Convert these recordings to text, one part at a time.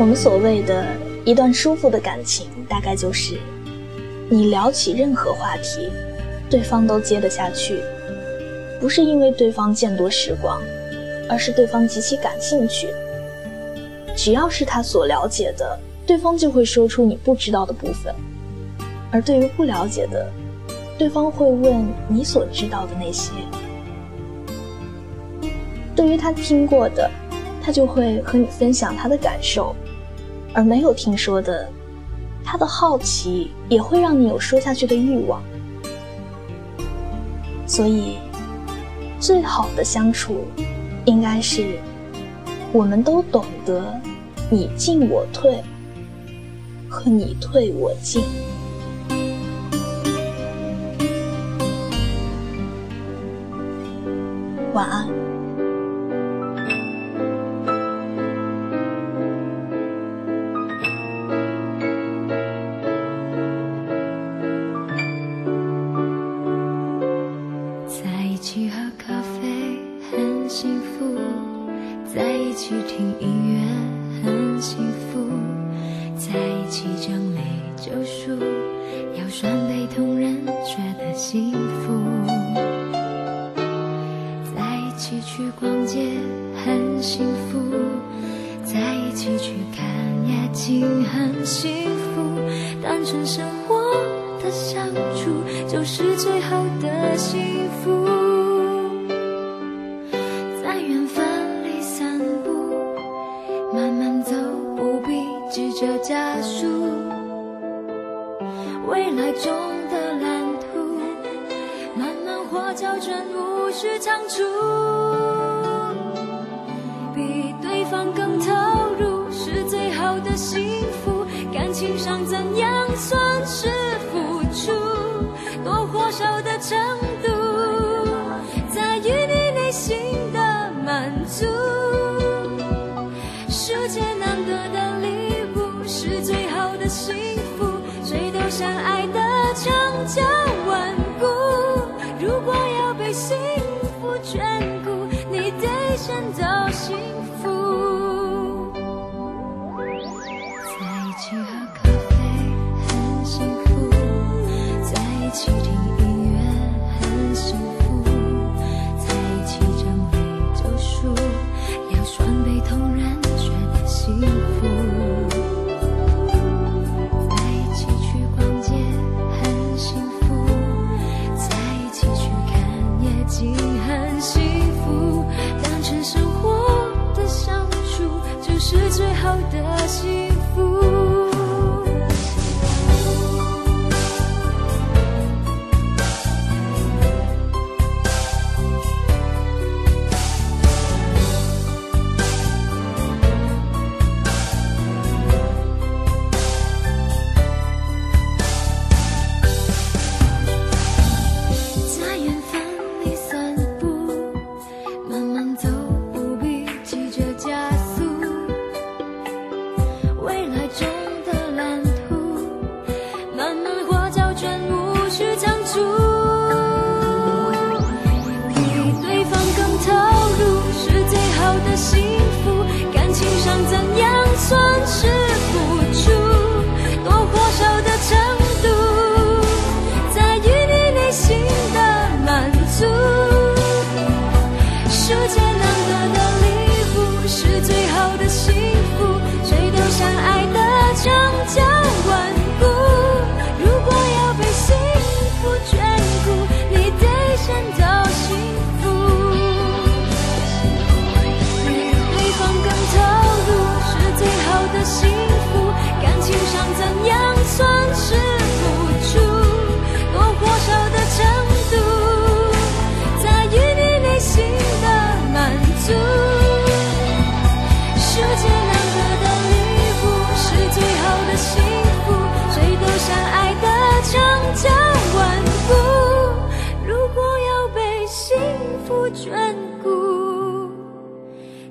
我们所谓的一段舒服的感情，大概就是你聊起任何话题，对方都接得下去，不是因为对方见多识广，而是对方极其感兴趣。只要是他所了解的，对方就会说出你不知道的部分；而对于不了解的，对方会问你所知道的那些。对于他听过的，他就会和你分享他的感受。而没有听说的，他的好奇也会让你有说下去的欲望。所以，最好的相处，应该是我们都懂得你进我退，和你退我进。晚安。幸福在一起听音乐很幸福在一起将美酒赎要算被同人觉得幸福。在一起去逛街很幸福在一起去看夜景很幸福单纯生活的相处就是最好的幸福。未来中的蓝图，慢慢画，校准，无需仓促。比对方更投入，是最好的幸福。感情上怎样算是付出？多或少的程度，在于你内心的满足。世界难得的礼物，是最好的幸福。相爱的长久稳固，如果要被幸福眷顾，你得先找幸福。在一起喝咖啡很幸福。在一起听。hold it. 幸福感情上怎眷顾，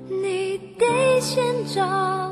你得先找。